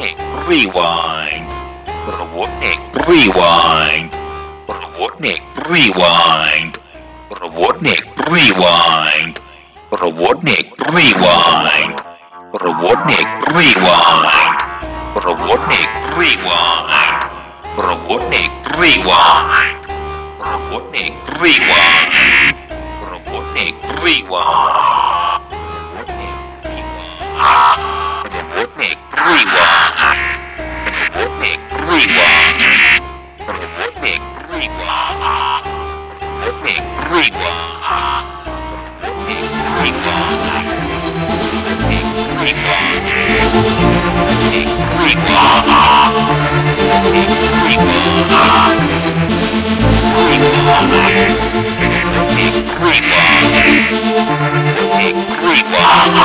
Robotnik Rewind. Robotnik Rewind. Robotnik Rewind. Robotnik Rewind. Robotnik Rewind. Robotnik Rewind. Robotnik Rewind. Robotnik Rewind. Robotnik Rewind. Robotnik Rewind. Come on!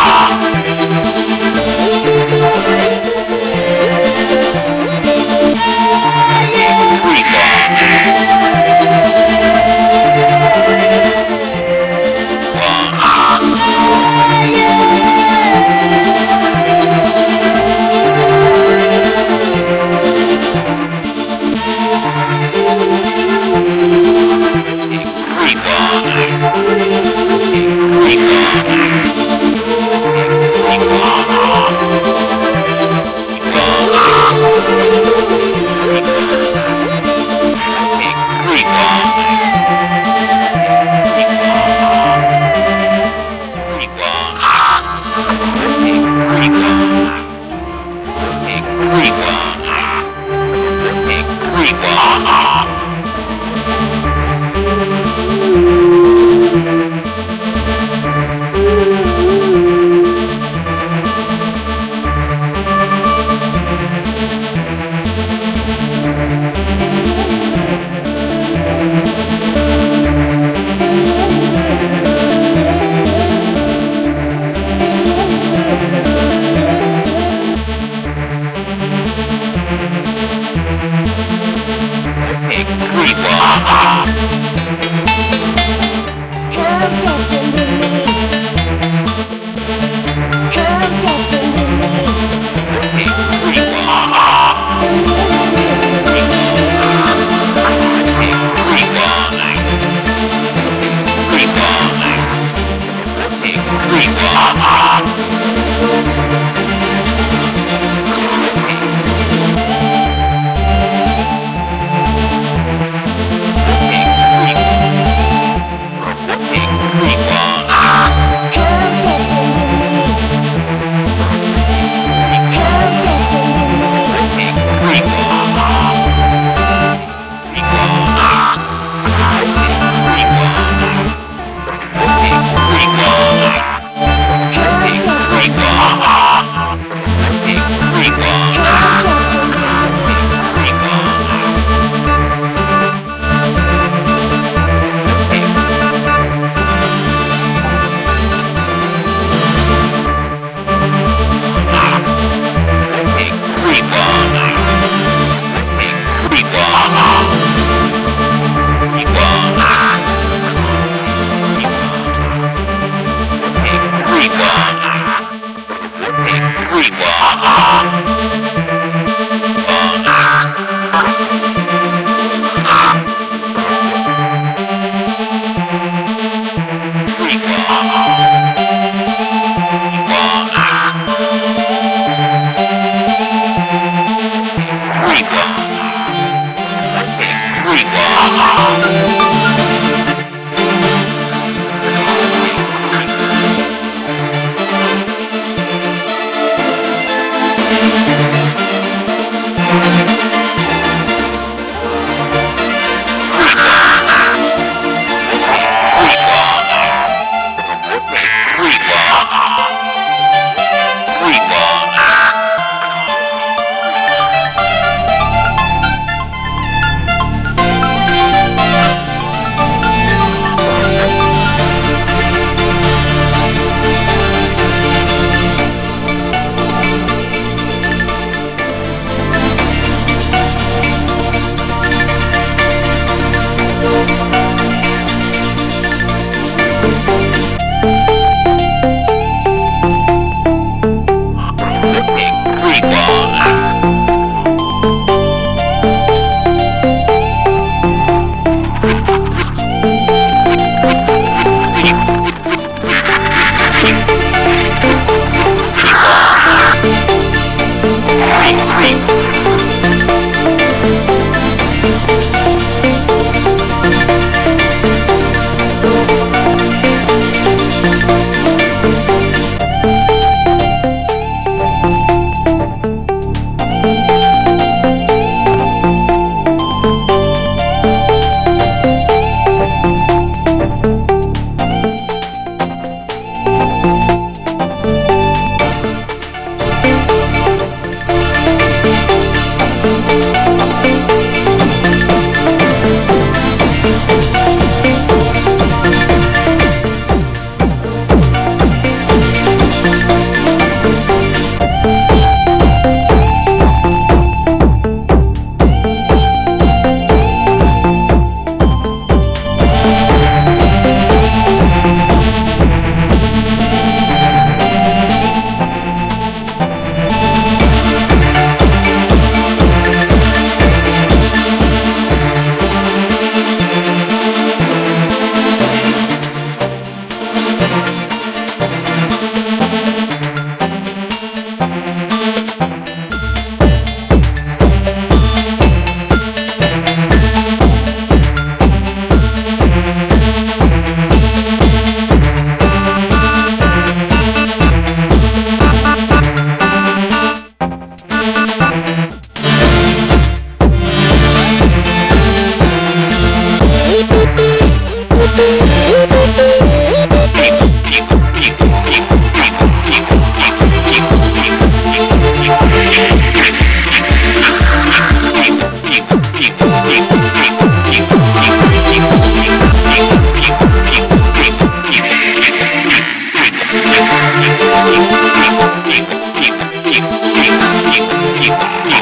你你你。